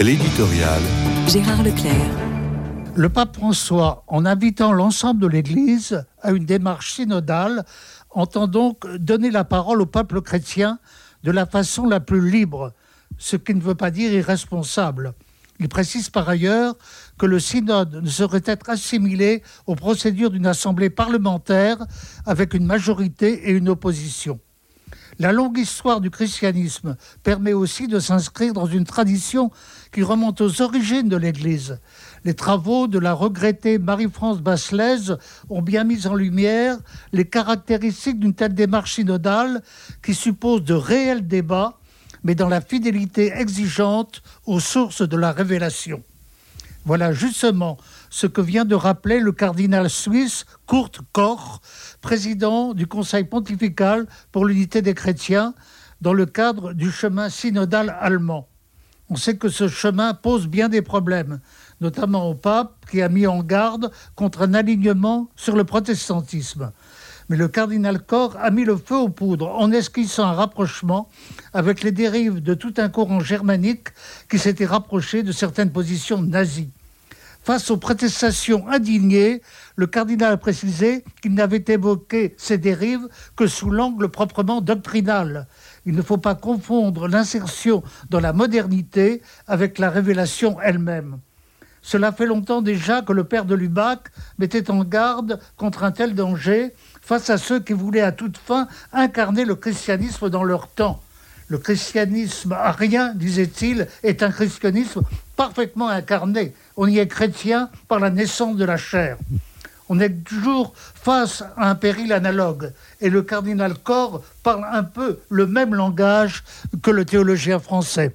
L'éditorial. Gérard Leclerc. Le pape François, en invitant l'ensemble de l'Église à une démarche synodale, entend donc donner la parole au peuple chrétien de la façon la plus libre, ce qui ne veut pas dire irresponsable. Il précise par ailleurs que le synode ne saurait être assimilé aux procédures d'une assemblée parlementaire avec une majorité et une opposition. La longue histoire du christianisme permet aussi de s'inscrire dans une tradition qui remonte aux origines de l'Église. Les travaux de la regrettée Marie-France Basselès ont bien mis en lumière les caractéristiques d'une telle démarche synodale qui suppose de réels débats mais dans la fidélité exigeante aux sources de la révélation. Voilà justement ce que vient de rappeler le cardinal suisse Kurt Koch, président du Conseil pontifical pour l'unité des chrétiens, dans le cadre du chemin synodal allemand. On sait que ce chemin pose bien des problèmes, notamment au pape qui a mis en garde contre un alignement sur le protestantisme mais le cardinal Corr a mis le feu aux poudres en esquissant un rapprochement avec les dérives de tout un courant germanique qui s'était rapproché de certaines positions nazies. Face aux protestations indignées, le cardinal a précisé qu'il n'avait évoqué ces dérives que sous l'angle proprement doctrinal. Il ne faut pas confondre l'insertion dans la modernité avec la révélation elle-même. Cela fait longtemps déjà que le père de Lubac mettait en garde contre un tel danger face à ceux qui voulaient à toute fin incarner le christianisme dans leur temps. Le christianisme rien, disait-il, est un christianisme parfaitement incarné. On y est chrétien par la naissance de la chair. On est toujours face à un péril analogue. Et le cardinal Corr parle un peu le même langage que le théologien français.